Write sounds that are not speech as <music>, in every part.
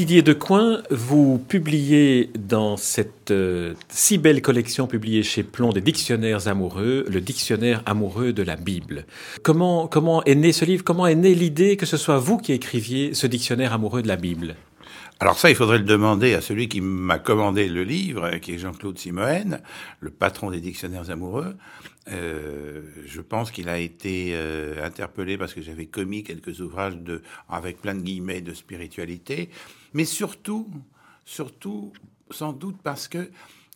Didier Decoing, vous publiez dans cette euh, si belle collection publiée chez Plomb des dictionnaires amoureux, le dictionnaire amoureux de la Bible. Comment, comment est né ce livre? Comment est née l'idée que ce soit vous qui écriviez ce dictionnaire amoureux de la Bible? Alors ça, il faudrait le demander à celui qui m'a commandé le livre, qui est Jean-Claude Simoen, le patron des dictionnaires amoureux. Euh, je pense qu'il a été euh, interpellé parce que j'avais commis quelques ouvrages de, avec plein de guillemets de spiritualité, mais surtout, surtout, sans doute parce que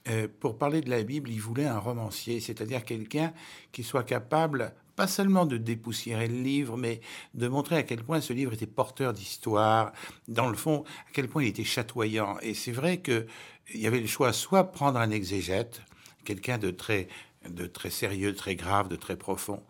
euh, pour parler de la Bible, il voulait un romancier, c'est-à-dire quelqu'un qui soit capable pas seulement de dépoussiérer le livre, mais de montrer à quel point ce livre était porteur d'histoire, dans le fond, à quel point il était chatoyant. Et c'est vrai qu'il y avait le choix soit prendre un exégète, quelqu'un de très, de très sérieux, de très grave, de très profond,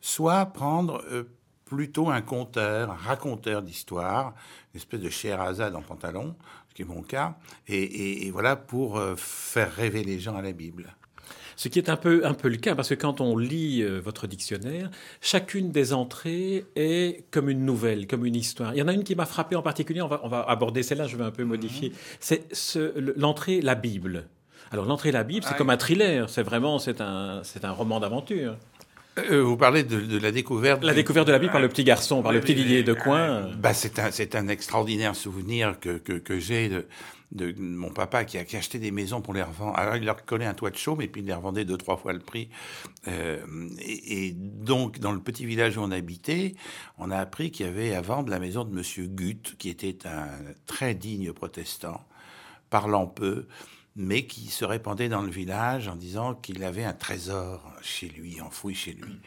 soit prendre euh, plutôt un conteur, un raconteur d'histoire, une espèce de Scheherazade en pantalon, ce qui est mon cas, et, voilà pour euh, faire rêver les gens à la Bible. Ce qui est un peu, un peu le cas, parce que quand on lit euh, votre dictionnaire, chacune des entrées est comme une nouvelle, comme une histoire. Il y en a une qui m'a frappé en particulier, on va, on va aborder celle-là, je vais un peu modifier. Mhm. C'est l'entrée La Bible. Alors l'entrée La Bible, c'est comme un thriller, c'est vraiment c'est un, c'est un roman d'aventure. Euh, vous parlez de, la découverte. La découverte de la Bible par le petit garçon, par le petit Didier de Coin. Bah, c'est un, c'est un extraordinaire souvenir que, que, que j'ai de, de mon papa qui a, acheté des maisons pour les revendre. Alors il leur collait un toit de chaume et puis il les revendait deux trois fois le prix. Euh, et, donc dans le petit village où on habitait, on a appris qu'il y avait à vendre la maison de Monsieur Gutt, qui était un très digne protestant, parlant peu, mais qui se répandait dans le village en disant qu'il avait un trésor chez lui, enfoui chez lui.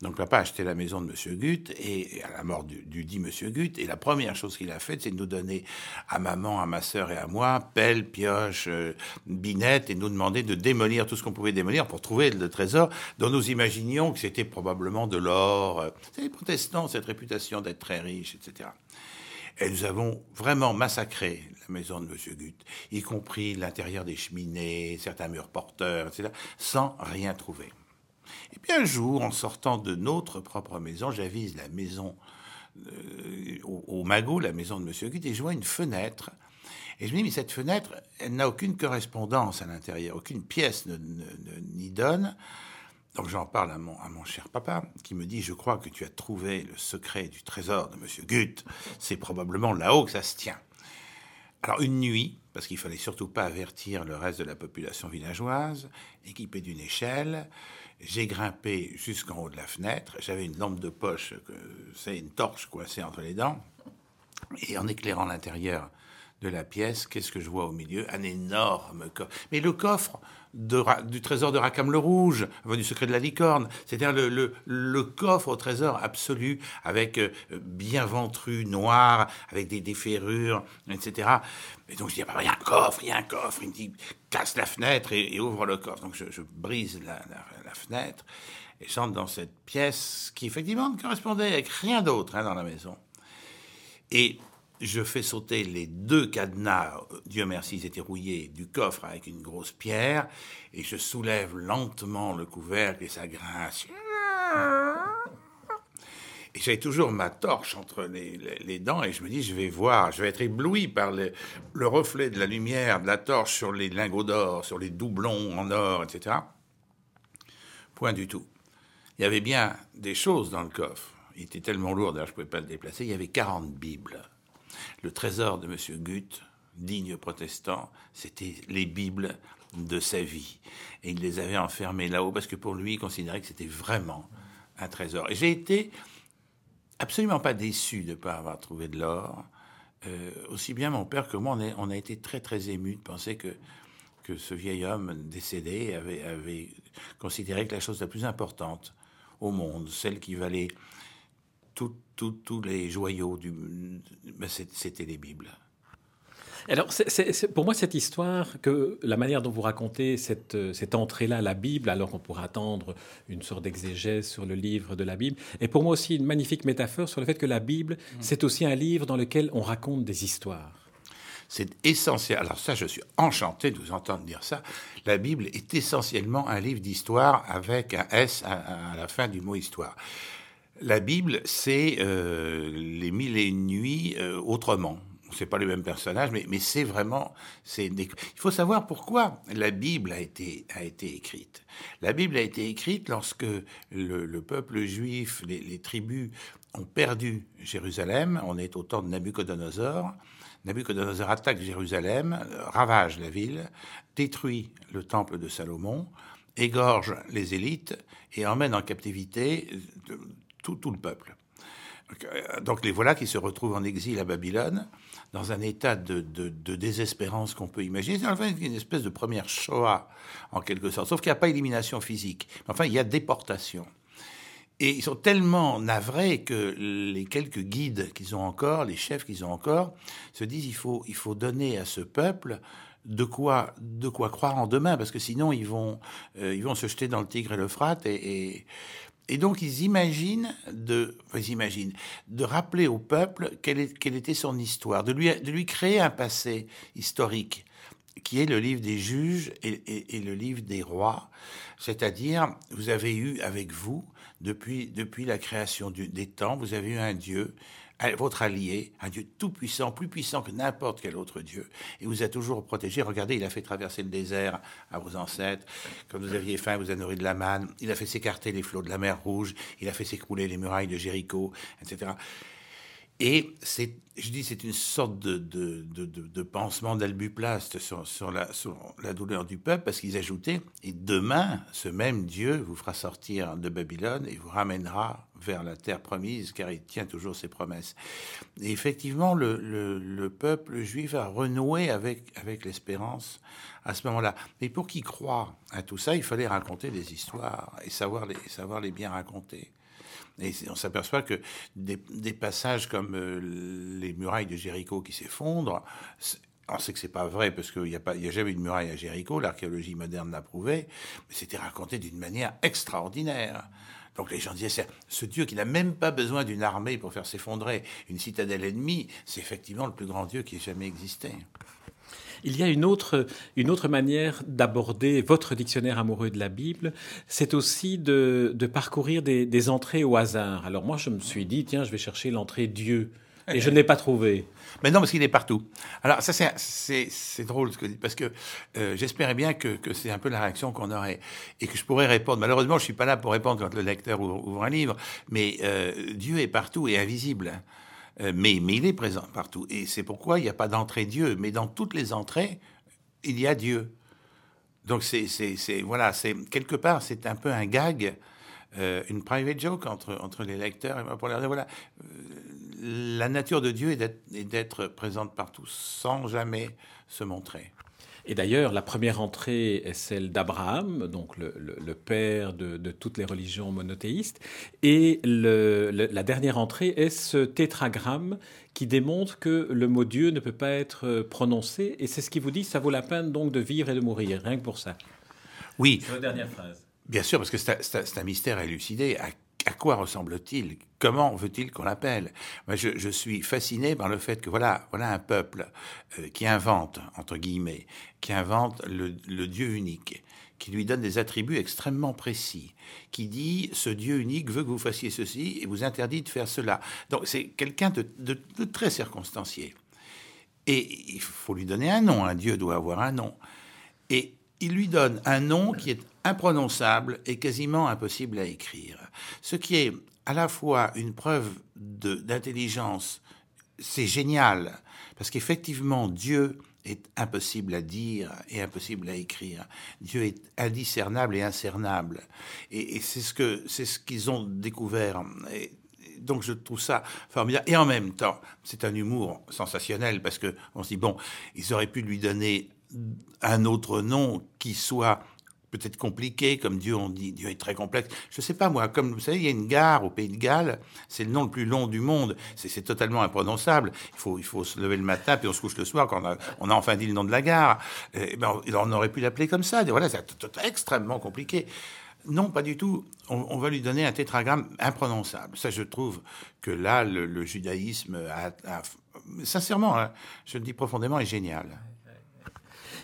Donc papa a acheté la maison de Monsieur Gutt et à la mort du, dit Monsieur Gutt et la première chose qu'il a faite c'est de nous donner à maman, à ma sœur et à moi pelle, pioche, euh, binette et nous demander de démolir tout ce qu'on pouvait démolir pour trouver le trésor dont nous imaginions que c'était probablement de l'or. Euh, c'est les protestants cette réputation d'être très riches, etc. Et nous avons vraiment massacré la maison de Monsieur Gutt, y compris l'intérieur des cheminées, certains murs porteurs, etc., sans rien trouver. Et puis un jour, en sortant de notre propre maison, j'avise la maison euh, au, Magot, la maison de Monsieur Gutt, et je vois une fenêtre. Et je me dis, mais cette fenêtre, elle n'a aucune correspondance à l'intérieur, aucune pièce n'y donne. Donc j'en parle à mon, cher papa, qui me dit, je crois que tu as trouvé le secret du trésor de Monsieur Gutt. C'est probablement là-haut que ça se tient. Alors une nuit, parce qu'il fallait surtout pas avertir le reste de la population villageoise, équipé d'une échelle, j'ai grimpé jusqu'en haut de la fenêtre. J'avais une lampe de poche, c'est une torche coincée entre les dents. Et en éclairant l'intérieur de la pièce, qu'est-ce que je vois au milieu? Un énorme coffre. Mais le coffre du trésor de Rackham le Rouge, du secret de la licorne, c'est-à-dire le, coffre au trésor absolu, avec euh, bien ventru, noir, avec des, déferrures, etc. Et donc je dis, ah bah, il y a un coffre, il y a un coffre. Il me dit, casse la fenêtre et, ouvre le coffre. Donc je, brise la, fenêtre et j'entre dans cette pièce qui effectivement ne correspondait avec rien d'autre hein, dans la maison. Et je fais sauter les deux cadenas, Dieu merci, ils étaient rouillés, du coffre avec une grosse pierre, et je soulève lentement le couvercle et ça grince. Et j'avais toujours ma torche entre les, dents et je me dis, je vais voir, je vais être ébloui par le, le reflet de la lumière de la torche sur les lingots d'or, sur les doublons en or, etc. Point du tout. Il y avait bien des choses dans le coffre. Il était tellement lourd, d'ailleurs, je ne pouvais pas le déplacer. Il y avait 40 Bibles. Le trésor de M. Gutt, digne protestant, c'était les Bibles de sa vie. Et il les avait enfermées là-haut parce que pour lui, il considérait que c'était vraiment un trésor. Et j'ai été absolument pas déçu de ne pas avoir trouvé de l'or. Euh, aussi bien mon père que moi, on a, on a, été très très émus de penser que, que ce vieil homme décédé avait, avait considéré que la chose la plus importante au monde, celle qui valait tous les joyaux, du, ben, c'était les Bibles. Alors, pour moi, cette histoire, que la manière dont vous racontez cette, cette entrée-là à la Bible, alors qu'on pourrait attendre une sorte d'exégèse sur le livre de la Bible, est pour moi aussi une magnifique métaphore sur le fait que la Bible, mmh. c'est aussi un livre dans lequel on raconte des histoires. C'est essentiel. Alors ça, je suis enchanté de vous entendre dire ça. La Bible est essentiellement un livre d'histoire avec un S à, la fin du mot histoire. La Bible, c'est euh, les mille et une nuits euh, autrement c'est pas les mêmes personnages, mais, c'est vraiment, il faut savoir pourquoi la Bible a été a été écrite. La Bible a été écrite lorsque le, peuple juif, les, les, tribus ont perdu Jérusalem. On est au temps de Nabucodonosor. Nabucodonosor attaque Jérusalem, ravage la ville, détruit le temple de Salomon, égorge les élites et emmène en captivité tout, tout le peuple. Donc les voilà qui se retrouvent en exil à Babylone dans un état de, désespérance qu'on peut imaginer. C'est une espèce de première Shoah, en quelque sorte. Sauf qu'il n'y a pas élimination physique. Enfin, il y a déportation. Et ils sont tellement navrés que les quelques guides qu'ils ont encore, les chefs qu'ils ont encore, se disent il faut, il faut donner à ce peuple de quoi, de quoi croire en demain, parce que sinon ils vont, euh, ils vont se jeter dans le Tigre et l'Euphrate et et donc ils imaginent de, de rappeler au peuple quelle, était son histoire, de lui, créer un passé historique qui est le livre des juges et, le livre des rois. C'est-à-dire, vous avez eu avec vous, depuis, depuis la création des temps, vous avez eu un Dieu votre allié, un Dieu tout puissant, plus puissant que n'importe quel autre Dieu, et vous a toujours protégé. Regardez, il a fait traverser le désert à vos ancêtres. Quand vous aviez faim, vous a nourri de la manne. Il a fait s'écarter les flots de la mer Rouge. Il a fait s'écrouler les murailles de Jéricho, etc. Et c'est, je dis, c'est une sorte de, pansement d'albuplaste sur, sur, la, douleur du peuple, parce qu'ils ajoutaient, et demain, ce même Dieu vous fera sortir de Babylone et vous ramènera vers la terre promise, car il tient toujours ses promesses. Et effectivement, le, le, le peuple juif a renoué avec, l'espérance à ce moment-là. Mais pour qu'il croit à tout ça, il fallait raconter des histoires et savoir les bien raconter. Et on s'aperçoit que des, passages comme euh, les murailles de Jéricho qui s'effondrent, on sait que c'est pas vrai parce qu'il n'y a, pas, a jamais eu de muraille à Jéricho, l'archéologie moderne l'a prouvé, mais c'était raconté d'une manière extraordinaire. Donc les gens disaient, ce Dieu qui n'a même pas besoin d'une armée pour faire s'effondrer une citadelle ennemie, c'est effectivement le plus grand Dieu qui ait jamais existé. Il y a une autre, une autre manière d'aborder votre dictionnaire amoureux de la Bible, c'est aussi de, de parcourir des, des, entrées au hasard. Alors moi, je me suis dit, tiens, je vais chercher l'entrée Dieu. Et je ne l'ai pas trouvé. Mais non, parce qu'il est partout. Alors ça, c'est drôle ce que parce que euh, j'espérais bien que, que c'est un peu la réaction qu'on aurait et que je pourrais répondre. Malheureusement, je suis pas là pour répondre quand le lecteur ouvre, un livre, mais euh, Dieu est partout et invisible. Euh, mais, il est présent partout. Et c'est pourquoi il n'y a pas d'entrée Dieu. Mais dans toutes les entrées, il y a Dieu. Donc c'est, c'est, voilà, c'est quelque part, c'est un peu un gag, euh, une private joke entre, entre les lecteurs. Et pour leur dire, voilà, euh, la nature de Dieu est d'être présente partout, sans jamais se montrer. Et d'ailleurs, la première entrée est celle d'Abraham, donc le, père de, toutes les religions monothéistes. Et la dernière entrée est ce tétragramme qui démontre que le mot Dieu ne peut pas être prononcé. Et c'est ce qui vous dit, ça vaut la peine donc de vivre et de mourir, rien que pour ça. Oui. la dernière phrase. Bien sûr, parce que c'est un, mystère élucidé à quoi ressemble-t-il? Comment veut-il qu'on l'appelle? Moi, je, suis fasciné par le fait que voilà, voilà un peuple euh, qui invente entre guillemets, qui invente le, Dieu unique, qui lui donne des attributs extrêmement précis, qui dit ce Dieu unique veut que vous fassiez ceci et vous interdit de faire cela. Donc c'est quelqu'un de, de très circonstancié. Et il faut lui donner un nom. Un Dieu doit avoir un nom. Et il lui donne un nom qui est imprononçable et quasiment impossible à écrire. Ce qui est à la fois une preuve d'intelligence, c'est génial, parce qu'effectivement, Dieu est impossible à dire et impossible à écrire. Dieu est indiscernable et incernable. Et, c'est ce que c'est ce qu'ils ont découvert. Et donc je trouve ça formidable. Et en même temps, c'est un humour sensationnel parce que on se dit bon, ils auraient pu lui donner un autre nom qui soit peut-être compliqué, comme Dieu, on dit, Dieu est très complexe. Je sais pas moi, comme vous savez, il y a une gare au Pays de Galles, c'est le nom le plus long du monde, c'est totalement imprononçable. Il faut, il faut se lever le matin, puis on se couche le soir quand on a, enfin dit le nom de la gare. Et, ben, on aurait pu l'appeler comme ça. Voilà, c'est extrêmement compliqué. Non, pas du tout. On, va lui donner un tétragramme imprononçable. Ça, je trouve que là, le, judaïsme, a, sincèrement, hein, je le dis profondément, est génial.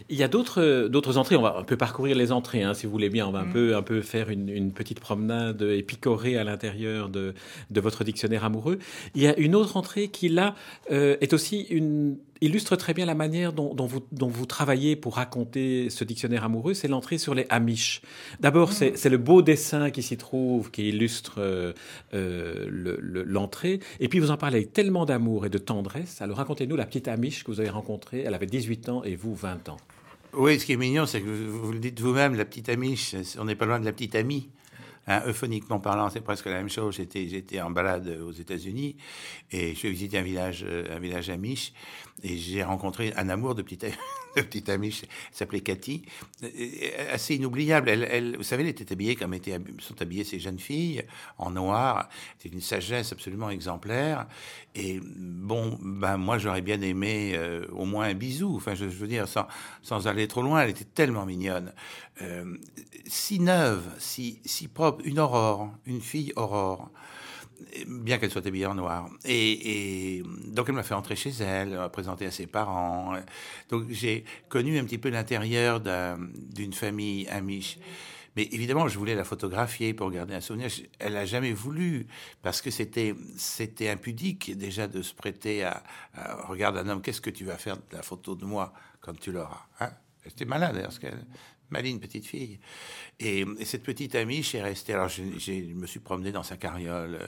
Il y a d'autres d'autres entrées. On va un peu parcourir les entrées, hein, si vous voulez bien. On va un mm. peu un peu faire une, petite promenade et picorer à l'intérieur de, de votre dictionnaire amoureux. Il y a une autre entrée qui là euh, est aussi une illustre très bien la manière dont, vous, dont vous travaillez pour raconter ce dictionnaire amoureux, c'est l'entrée sur les Amish. D'abord, c'est le beau dessin qui s'y trouve, qui illustre euh, euh, l'entrée. Et puis, vous en parlez avec tellement d'amour et de tendresse. Alors, racontez-nous la petite Amish que vous avez rencontrée. Elle avait 18 ans et vous, 20 ans. Oui, ce qui est mignon, c'est que vous, le dites vous-même, la petite Amish, on n'est pas loin de la petite amie. Hein, euphoniquement parlant, c'est presque la même chose. J'étais, en balade aux États-Unis et je visité un village, un village amish et j'ai rencontré un amour de petite, <laughs> de petite amie, elle s'appelait Cathy, assez inoubliable. Elle, vous savez, elle était habillée comme étaient, sont habillées ces jeunes filles, en noir. C'était une sagesse absolument exemplaire. Et bon, ben moi j'aurais bien aimé euh, au moins un bisou. Enfin, je, veux dire, sans, sans aller trop loin, elle était tellement mignonne, euh, si neuve, si, si propre, une aurore, une fille aurore bien qu'elle soit habillée en noir. Et, donc elle m'a fait entrer chez elle, m'a présenté à ses parents. Donc j'ai connu un petit peu l'intérieur d'une famille amiche. Mais évidemment, je voulais la photographier pour garder un souvenir. Elle n'a jamais voulu parce que c'était impudique déjà de se prêter à, regarde un homme, qu'est-ce que tu vas faire de la photo de moi quand tu l'auras hein? J'étais malade d'ailleurs, parce qu'elle Maline, petite fille. Et, cette petite amie, j'ai resté. Alors, je, me suis promené dans sa carriole,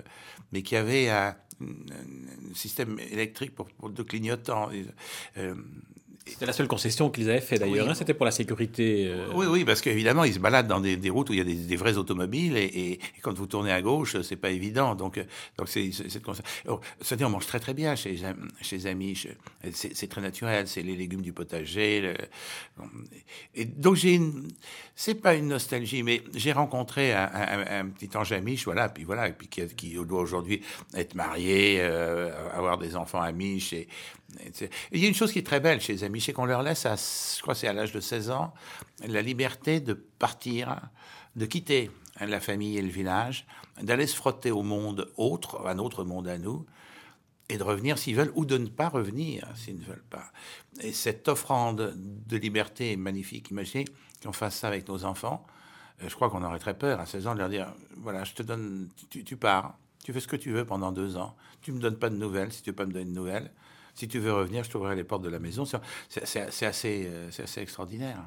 mais qui avait un, système électrique pour, pour de clignotants. Euh, c'était la seule concession qu'ils avaient fait d'ailleurs. Hein, c'était pour la sécurité. Euh. Oui, oui, parce qu'évidemment, ils se baladent dans des, routes où il y a des, vrais automobiles et, quand vous tournez à gauche, c'est pas évident. Donc, donc c'est cette concession. On mange très très bien chez chez amis. C'est très naturel. C'est les légumes du potager. et donc j'ai une. C'est pas une nostalgie, mais j'ai rencontré un, petit ange amiche, voilà, puis voilà, puis qui, qui doit aujourd'hui être marié, euh, avoir des enfants amiches et il y a une chose qui est très belle chez les amis, c'est qu'on leur laisse, à, je crois c'est à l'âge de 16 ans, la liberté de partir, de quitter la famille et le village, d'aller se frotter au monde autre, un autre monde à nous, et de revenir s'ils veulent, ou de ne pas revenir s'ils ne veulent pas. Et cette offrande de liberté est magnifique. Imaginez qu'on fasse ça avec nos enfants. Euh, je crois qu'on aurait très peur à 16 ans de leur dire, voilà, je te donne, tu, tu pars, tu fais ce que tu veux pendant deux ans, tu me donnes pas de nouvelles si tu veux pas me donner de nouvelles si tu veux revenir, je t'ouvrirai les portes de la maison. C'est assez, euh, assez, extraordinaire.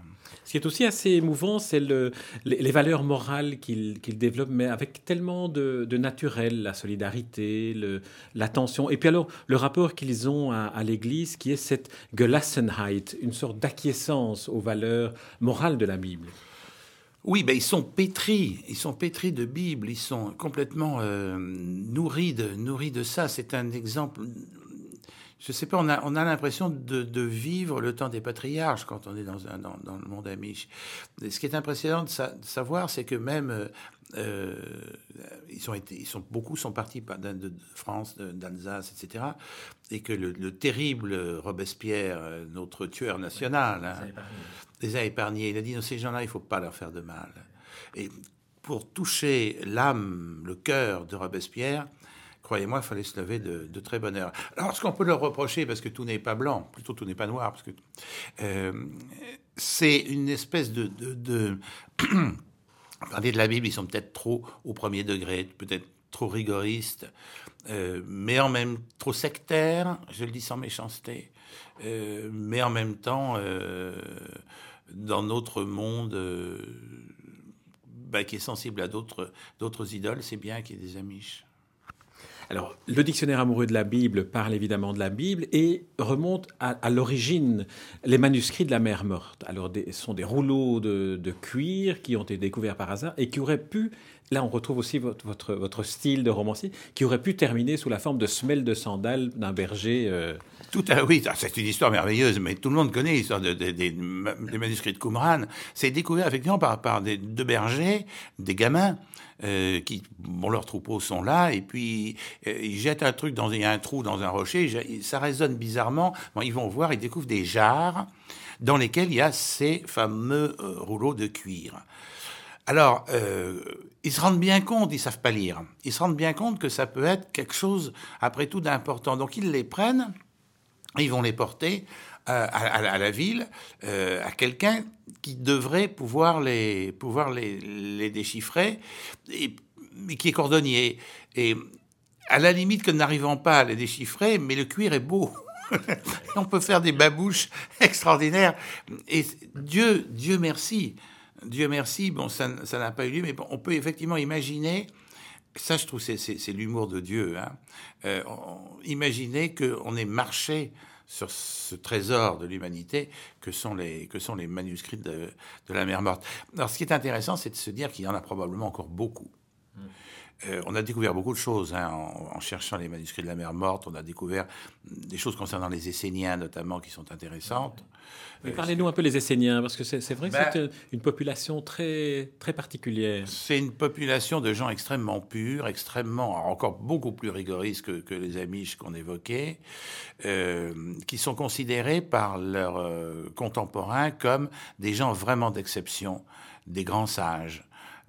Ce qui est aussi assez émouvant, c'est le, les, valeurs morales qu'il développe, mais avec tellement de, naturel, la solidarité, l'attention. Et puis alors, le rapport qu'ils ont à, l'Église, qui est cette Gelassenheit, une sorte d'acquiescence aux valeurs morales de la Bible. Oui, ben ils sont pétris, ils sont pétris de Bible, ils sont complètement euh, nourris de nourris de ça. C'est un exemple je sais pas, on a, on a l'impression de, de, vivre le temps des patriarches quand on est dans, un, dans, dans le monde amiche. ce qui est impressionnant de, savoir, c'est que même euh, euh ils, sont été, ils sont beaucoup sont partis de, de France, d'Alsace, etc. Et que le, le, terrible Robespierre, euh, notre tueur national, hein, les a épargnés. Il a dit non, ces gens-là, il faut pas leur faire de mal. Et pour toucher l'âme, le cœur de Robespierre, croyez-moi, il fallait se lever de, très bonne heure. Alors, ce qu'on peut leur reprocher, parce que tout n'est pas blanc, plutôt tout n'est pas noir, parce que euh, c'est une espèce de... de, de <clears throat> de la Bible, ils sont peut-être trop au premier degré, peut-être trop rigoristes, euh, mais en même trop sectaires, je le dis sans méchanceté, euh, mais en même temps, dans notre monde bah, qui est sensible à d'autres idoles, c'est bien qu'il y ait des amiches. Alors, le dictionnaire amoureux de la Bible parle évidemment de la Bible et remonte à, l'origine, les manuscrits de la mer morte. Alors, ce sont des rouleaux de, cuir qui ont été découverts par hasard et qui auraient pu là, on retrouve aussi votre, style de romancier qui aurait pu terminer sous la forme de semelle de sandales d'un berger. Euh. Tout à oui, c'est une histoire merveilleuse, mais tout le monde connaît l'histoire de, des manuscrits de Qumran. C'est découvert effectivement par, par des, deux bergers, des gamins. Euh, qui, bon, leurs troupeaux sont là, et puis euh, ils jettent un truc dans un trou dans un rocher, ça résonne bizarrement. Ils vont voir, ils découvrent des jarres dans lesquelles il y a ces fameux rouleaux de cuir. Alors, euh, ils se rendent bien compte, ils savent pas lire, ils se rendent bien compte que ça peut être quelque chose, après tout, d'important. Donc, ils les prennent, ils vont les porter à, la ville, euh, à quelqu'un qui devrait pouvoir les, pouvoir les, déchiffrer, et, qui est cordonnier. Et à la limite que n'arrivant pas à les déchiffrer, mais le cuir est beau. <laughs> on peut faire des babouches <laughs> extraordinaires. Et Dieu, Dieu merci, Dieu merci, bon, ça n'a pas eu lieu, mais on peut effectivement imaginer, ça je trouve c'est l'humour de Dieu, hein, euh, imaginer qu'on ait marché sur ce trésor de l'humanité que sont les que sont les manuscrits de, la mer morte. Alors ce qui est intéressant, c'est de se dire qu'il y en a probablement encore beaucoup. Euh, on a découvert beaucoup de choses hein, en, cherchant les manuscrits de la mer morte. On a découvert des choses concernant les Esséniens, notamment, qui sont intéressantes. Mais parlez-nous un peu des Esséniens, parce que c'est vrai que ben, c'est une population très, très particulière. C'est une population de gens extrêmement purs, extrêmement, encore beaucoup plus rigoristes que, les Amish qu'on évoquait, euh, qui sont considérés par leurs euh, contemporains comme des gens vraiment d'exception, des grands sages.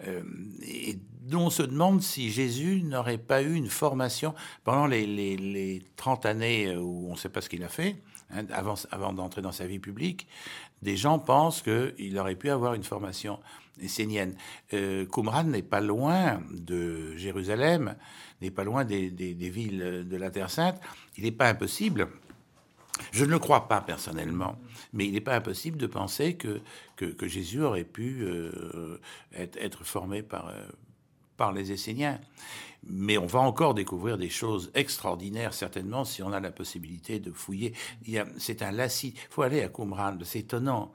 Euh, et on se demande si Jésus n'aurait pas eu une formation pendant les, les, 30 années où on ne sait pas ce qu'il a fait, hein, avant, d'entrer dans sa vie publique. Des gens pensent qu'il aurait pu avoir une formation essénienne. Euh, Qumran n'est pas loin de Jérusalem, n'est pas loin des, villes de la Terre Sainte. Il n'est pas impossible je ne le crois pas personnellement, mais il n'est pas impossible de penser que, Jésus aurait pu euh, être, être, formé par, euh, par les Esséniens. Mais on va encore découvrir des choses extraordinaires, certainement, si on a la possibilité de fouiller. C'est un lacis. Il faut aller à Qumran, c'est étonnant.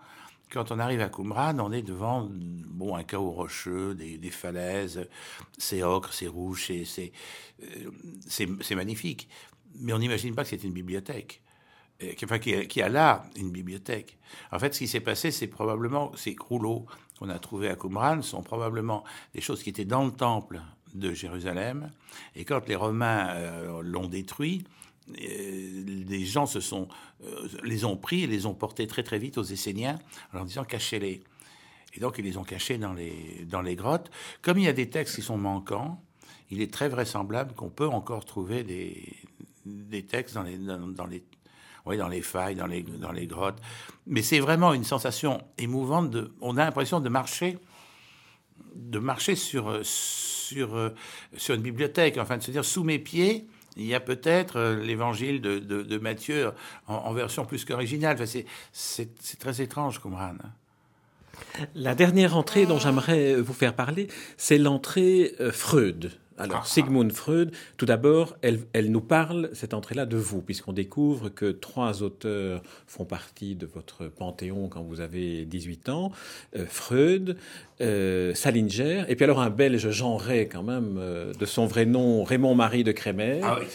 Quand on arrive à Qumran, on est devant bon, un chaos rocheux, des, falaises, c'est ocre, c'est rouge, c'est euh, magnifique. Mais on n'imagine pas que c'est une bibliothèque qui, a là une bibliothèque. En fait, ce qui s'est passé, c'est probablement ces rouleaux qu'on a trouvés à Qumran sont probablement des choses qui étaient dans le temple de Jérusalem. Et quand les Romains euh, l'ont détruit, euh, les gens se sont, euh, les ont pris et les ont portés très très vite aux Esséniens en leur disant cachez-les. Et donc ils les ont cachés dans les, dans les grottes. Comme il y a des textes qui sont manquants, il est très vraisemblable qu'on peut encore trouver des, des textes dans les, dans les oui, dans les failles, dans les, dans les grottes. Mais c'est vraiment une sensation émouvante. On a l'impression de marcher, de marcher sur, sur, sur une bibliothèque, enfin de se dire sous mes pieds. Il y a peut-être euh, l'évangile de, de, Matthieu en, version plus qu'originale. Enfin, c'est très étrange, Qumran. La dernière entrée dont j'aimerais vous faire parler, c'est l'entrée euh, Freud. Alors, ah. Sigmund Freud, tout d'abord, elle, elle, nous parle, cette entrée-là, de vous, puisqu'on découvre que trois auteurs font partie de votre panthéon quand vous avez 18 ans. Euh, Freud, euh, Salinger, et puis alors un Belge, Jean Ray, quand même, euh, de son vrai nom, Raymond-Marie de Crémer. Ah oui,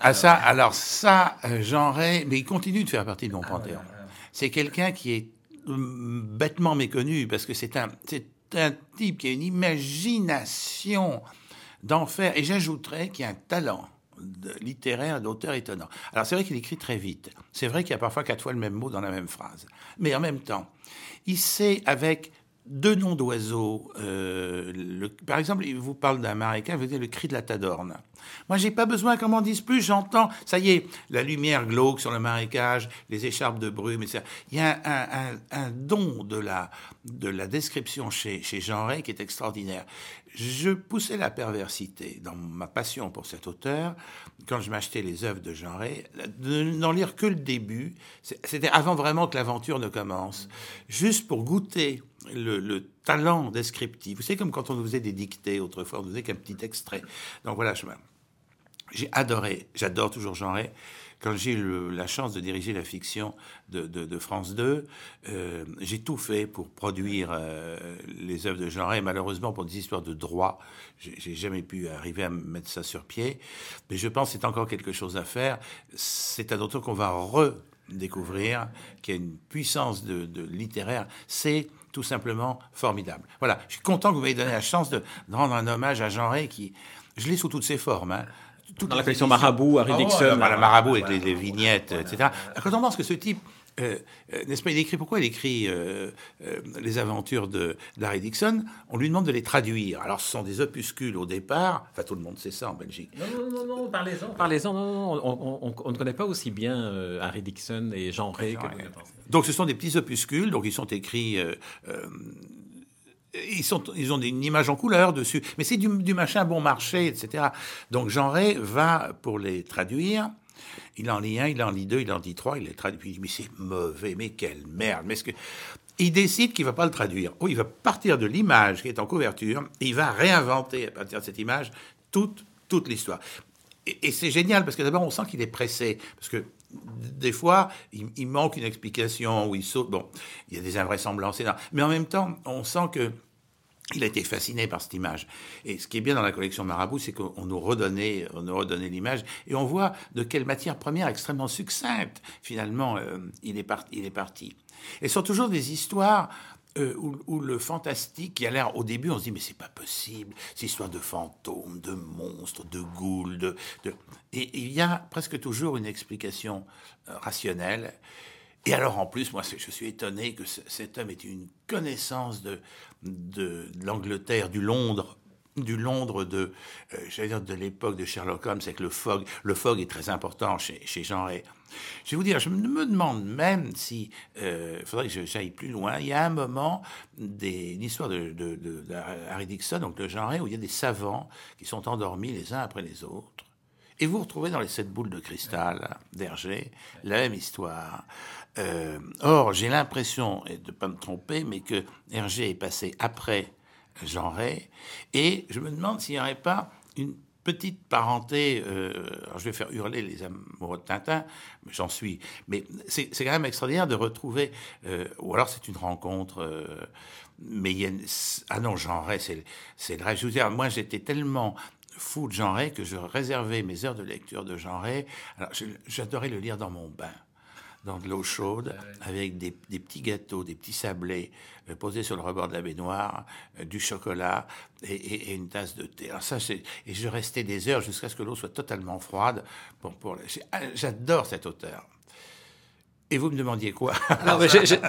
ah, ça, alors ça, Jean Ray, mais il continue de faire partie de mon ah panthéon. C'est quelqu'un qui est bêtement méconnu, parce que c'est un, c'est un type qui a une imagination d'enfer. Et j'ajouterais qu'il y a un talent littéraire d'auteur étonnant. Alors c'est vrai qu'il écrit très vite. C'est vrai qu'il y a parfois quatre fois le même mot dans la même phrase. Mais en même temps, il sait avec deux noms d'oiseaux. Euh, par exemple, il vous parle d'un marécage, vous dites le cri de la tadorne. Moi, j'ai pas besoin qu'on m'en dise plus, j'entends, ça y est, la lumière glauque sur le marécage, les écharpes de brume, etc. Il y a un, don de la, de la description chez, chez Jean Ray qui est extraordinaire. Je poussais la perversité dans ma passion pour cet auteur, quand je m'achetais les œuvres de Ray, de n'en lire que le début, c'était avant vraiment que l'aventure ne commence, juste pour goûter le, talent descriptif. Vous savez, comme quand on nous faisait des dictées autrefois, on nous faisait qu'un petit extrait. Donc voilà, j'ai adoré, j'adore toujours Ray quand j'ai eu la chance de diriger la fiction de, France 2, euh, j'ai tout fait pour produire euh, les œuvres de genre et malheureusement pour des histoires de droit, j'ai jamais pu arriver à mettre ça sur pied. Mais je pense que c'est encore quelque chose à faire. C'est un auteur qu'on va redécouvrir, qui a une puissance de, littéraire. C'est tout simplement formidable. Voilà, je suis content que vous m'ayez donné la chance de, rendre un hommage à Jean Ray qui, je l'ai sous toutes ses formes. Hein. Dans la collection Marabout, Harry ah Dixon. la Marabout avec les, vignettes, etc. Quand on pense que ce type, euh, euh, n'est-ce pas, il écrit, pourquoi il écrit euh, les aventures d'Harry Dixon? On lui demande de les traduire. Alors, ce sont des opuscules au départ. Enfin, tout le monde sait ça en Belgique. Non, non, non, parlez-en. Parlez-en, non, non, on, ne connaît pas aussi bien Harry Dixon et Jean Ray que Donc, ce sont des petits opuscules, donc ils sont écrits ils, ils ont une image en couleur dessus, mais c'est du, machin bon marché, etc. Donc Ray va pour les traduire. Il en lit un, il en lit deux, il en dit trois, il les traduit. Mais c'est mauvais, mais quelle merde. Mais ce que... Il décide qu'il va pas le traduire. Oh, il va partir de l'image qui est en couverture et il va réinventer à partir de cette image toute, toute l'histoire. Et, et c'est génial parce que d'abord on sent qu'il est pressé. Parce que des fois, il, manque une explication ou il saute. Bon, il y a des invraisemblances, mais en même temps, on sent que il a été fasciné par cette image. Et ce qui est bien dans la collection Marabout, c'est qu'on nous redonnait, redonnait l'image et on voit de quelle matière première extrêmement succincte, finalement, euh, il, est parti, il est parti. Et ce sont toujours des histoires euh, où, le fantastique, qui a l'air au début, on se dit mais c'est pas possible, c'est histoire de fantômes, de monstres, de ghouls, de, Et, il y a presque toujours une explication euh, rationnelle. Et alors en plus, moi je suis étonné que cet homme ait une connaissance de, de, l'Angleterre, du Londres, du Londres de, euh, dire de l'époque de Sherlock Holmes, c'est que le fog, le fog est très important chez, chez Jean. Je vais vous dire, je me demande même si, euh, faudrait que j'aille plus loin. Il y a un moment, des, une histoire de, de, de, Harry Dixon, donc de Jean où il y a des savants qui sont endormis les uns après les autres. Et vous retrouvez dans les sept boules de cristal d'Hergé la même histoire. Euh, or, j'ai l'impression, et de ne pas me tromper, mais que Hergé est passé après Ray, et je me demande s'il n'y aurait pas une petite parenté, euh, alors je vais faire hurler les amoureux de Tintin, j'en suis, mais c'est quand même extraordinaire de retrouver, euh, ou alors c'est une rencontre, euh, mais il y a ah non, Ray, c'est le rêve. Je vous dire, moi j'étais tellement fou de Ray que je réservais mes heures de lecture de Ray, alors j'adorais le lire dans mon bain dans de l'eau chaude, avec des, petits gâteaux, des petits sablés euh, posés sur le rebord de la baignoire, euh, du chocolat et, une tasse de thé. Alors ça, et je restais des heures jusqu'à ce que l'eau soit totalement froide. Pour, pour... Ah, j'adore cet auteur. Et vous me demandiez quoi? <laughs>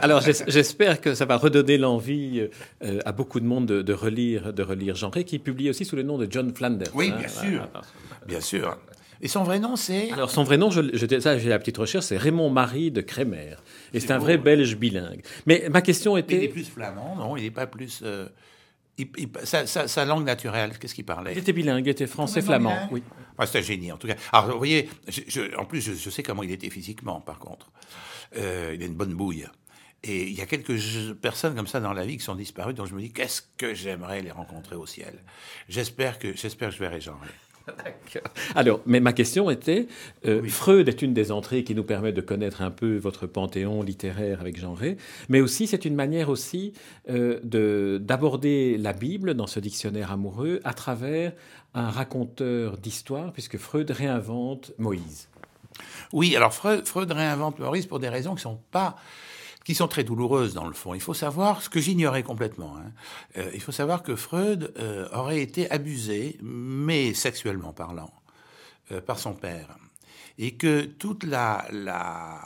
Alors, j'espère que ça va redonner l'envie euh, à beaucoup de monde de, relire, de relire Jean Ray, qui publie aussi sous le nom de John Flanders. Oui, hein, bien sûr, bien sûr. Et son vrai nom, c'est Alors, son vrai nom, je, je ça, j'ai la petite recherche, c'est Raymond Marie de Crémer. Et c'est un vrai Belge bilingue. Mais ma question était. Il est plus flamand, non Il n'est pas plus. Euh, sa, langue naturelle, qu'est-ce qu'il parlait Il était bilingue, il était français-flamand, oui. c'est un génie, en tout cas. Alors, vous voyez, en plus, je, sais comment il était physiquement, par contre. Euh, il a une bonne bouille. Et il y a quelques personnes comme ça dans la vie qui sont disparues, dont je me dis, qu'est-ce que j'aimerais les rencontrer au ciel? J'espère que, j'espère que je verrai Jean Alors, mais ma question était, euh, Freud est une des entrées qui nous permet de connaître un peu votre panthéon littéraire avec Jean Rey, mais aussi c'est une manière aussi euh, d'aborder la Bible dans ce dictionnaire amoureux à travers un raconteur d'histoire, puisque Freud réinvente Moïse. Oui, alors Freud, Freud réinvente Moïse pour des raisons qui ne sont pas qui sont très douloureuses dans le fond. Il faut savoir, ce que j'ignorais complètement, hein, euh, il faut savoir que Freud euh, aurait été abusé, mais sexuellement parlant, euh, par son père. Et que toute la, la,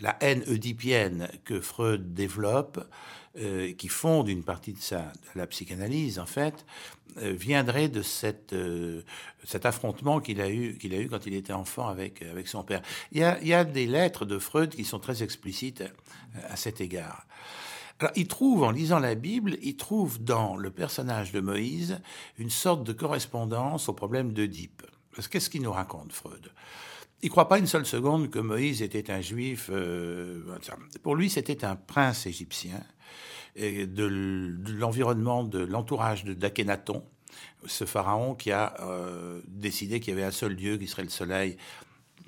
la haine oedipienne que Freud développe, qui fonde une partie de, sa, la psychanalyse, en fait, viendrait de cette, cet affrontement qu'il a, eu, quand il était enfant avec, son père. Il y, a, il y a des lettres de Freud qui sont très explicites à cet égard. Alors, il trouve, en lisant la Bible, il trouve dans le personnage de Moïse une sorte de correspondance au problème d'Oedipe. Parce qu'est-ce qu'il nous raconte, Freud? Il ne croit pas une seule seconde que Moïse était un juif. Euh, pour lui, c'était un prince égyptien de, l'environnement, de l'entourage d'Akhenaton, ce pharaon qui a euh, décidé qu'il y avait un seul Dieu qui serait le soleil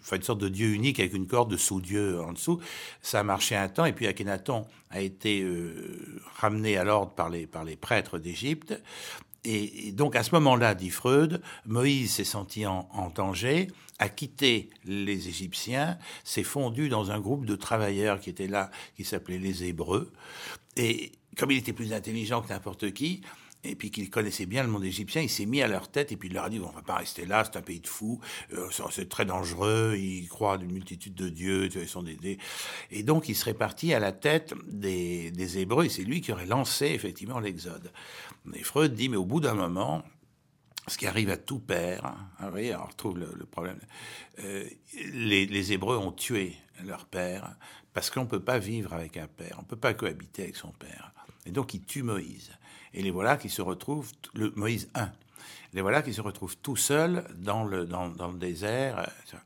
enfin, une sorte de dieu unique avec une corde de sous-dieu en dessous. Ça a marché un temps, et puis Akhenaton a été euh, ramené à l'ordre par les prêtres d'Égypte. Et, donc à ce moment-là, dit Freud, Moïse s'est senti en, en, danger, a quitté les Égyptiens, s'est fondu dans un groupe de travailleurs qui étaient là, qui s'appelait les Hébreux. Et comme il était plus intelligent que n'importe qui, et puis qu'il connaissait bien le monde égyptien, il s'est mis à leur tête et puis il leur a dit on va pas rester là, c'est un pays de fous, euh, c'est très dangereux, ils croient d'une multitude de dieux, ils sont des, et donc il serait parti à la tête des, des Hébreux et c'est lui qui aurait lancé effectivement l'exode. Et Freud dit mais au bout d'un moment, ce qui arrive à tout père, hein, vous voyez, on retrouve le, problème. Euh, les, les, Hébreux ont tué leur père parce qu'on ne peut pas vivre avec un père, on ne peut pas cohabiter avec son père. Et donc ils tuent Moïse. Et les voilà qui se retrouvent, le Moïse 1, les voilà qui se retrouvent tout seuls dans le, dans, le désert. Euh,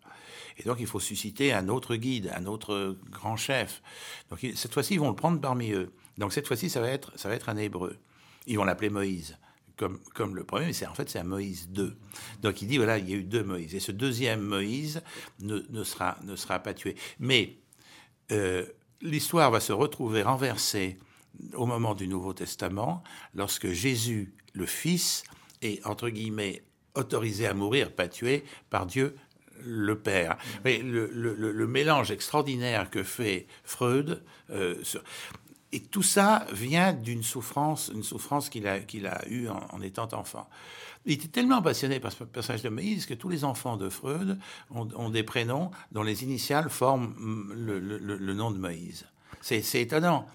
et donc il faut susciter un autre guide, un autre grand chef. Donc cette fois-ci, ils vont le prendre parmi eux. Donc cette fois-ci, ça va être, ça va être un hébreu. Ils vont l'appeler Moïse. Comme, comme, le premier, mais en fait c'est un Moïse 2. Donc il dit voilà, il y a eu deux Moïse. Et ce deuxième Moïse ne, ne sera, ne sera pas tué. Mais euh, l'histoire va se retrouver renversée au moment du Nouveau Testament, lorsque Jésus, le Fils, est, entre guillemets, autorisé à mourir, pas tué, par Dieu le Père. Mais le, mélange extraordinaire que fait Freud, euh, et tout ça vient d'une souffrance, une souffrance qu'il a, a eue en, étant enfant. Il était tellement passionné par ce personnage de Moïse que tous les enfants de Freud ont, des prénoms dont les initiales forment le, le nom de Moïse. C'est étonnant.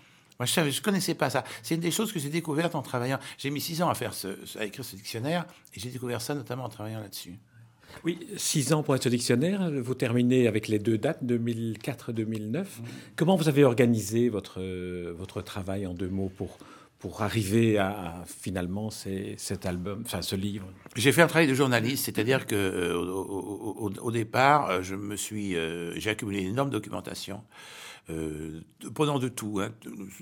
Moi, je ne connaissais pas ça. C'est une des choses que j'ai découvertes en travaillant. J'ai mis six ans à, faire ce, à écrire ce dictionnaire, et j'ai découvert ça notamment en travaillant là-dessus. Oui, six ans pour être dictionnaire. Vous terminez avec les deux dates, 2004-2009. Mmh. Comment vous avez organisé votre, votre travail en deux mots pour, pour arriver à, à finalement ces, cet album, enfin ce livre? J'ai fait un travail de journaliste, c'est-à-dire que euh, au, au, au, départ, je me suis, euh, j'ai accumulé une énorme documentation euh, prenant de tout, hein,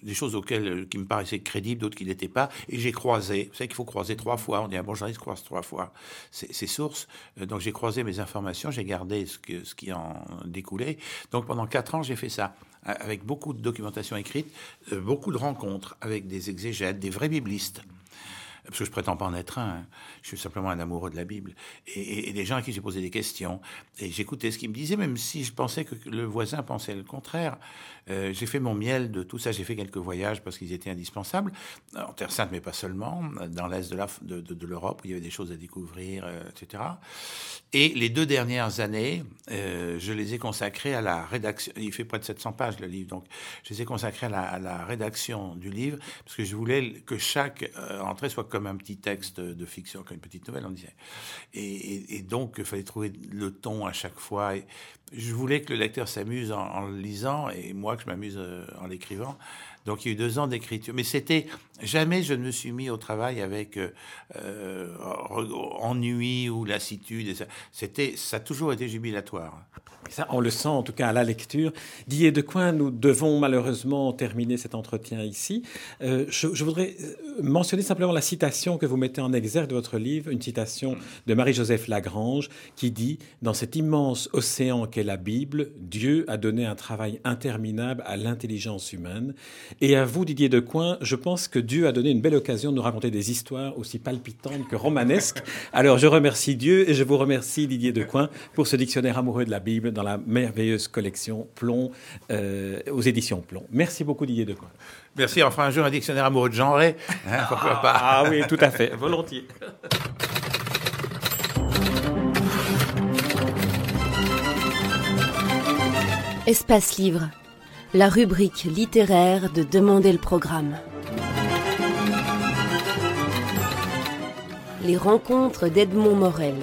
des choses auxquelles euh, qui me paraissaient crédibles, d'autres qui n'étaient pas, et j'ai croisé. Vous savez qu'il faut croiser trois fois. On dit un bon journaliste croise trois fois ses, sources. Euh, donc j'ai croisé mes informations, j'ai gardé ce, ce qui en découlait. Donc pendant quatre ans, j'ai fait ça avec beaucoup de documentation écrite, euh, beaucoup de rencontres avec des exégètes, des vrais biblistes parce que je prétends pas en être un, hein. je suis simplement un amoureux de la Bible, et, des gens à qui j'ai posé des questions, et j'écoutais ce qu'ils me disaient, même si je pensais que le voisin pensait le contraire. Euh, j'ai fait mon miel de tout ça, j'ai fait quelques voyages parce qu'ils étaient indispensables, en Terre Sainte, mais pas seulement, dans l'Est de, l'Europe, où il y avait des choses à découvrir, euh, etc. Et les deux dernières années, euh, je les ai consacrées à la rédaction, il fait près de 700 pages le livre, donc je les ai consacrées à la, rédaction du livre, parce que je voulais que chaque euh, entrée soit comme un petit texte de fiction, comme une petite nouvelle, on disait. Et, donc, il fallait trouver le ton à chaque fois. Je voulais que le lecteur s'amuse en, en, le et moi que je m'amuse euh, en l'écrivant. Donc il y a eu deux ans d'écriture. Mais c'était jamais je ne me suis mis au travail avec euh, euh ennui ou lassitude. C'était ça a toujours été jubilatoire. Ça, on le sent en tout cas à la lecture. Didier Decoing, nous devons malheureusement terminer cet entretien ici? Euh, je, voudrais mentionner simplement la citation que vous mettez en exergue de votre livre, une citation de Marie-Joseph Lagrange qui dit Dans cet immense océan qu'est la Bible, Dieu a donné un travail interminable à l'intelligence humaine. Et à vous, Didier Decoing, je pense que Dieu a donné une belle occasion de nous raconter des histoires aussi palpitantes que romanesques. Alors je remercie Dieu et je vous remercie, Didier Decoing, pour ce dictionnaire amoureux de la Bible dans la merveilleuse collection Plomb euh, aux éditions Plomb. Merci beaucoup Didier Decoing. Merci, enfin un jour un dictionnaire amoureux de genre, hein, pourquoi pas Ah oui, tout à fait, volontiers. Espace Livre, la rubrique littéraire de Demander le programme. Les rencontres d'Edmond Morel.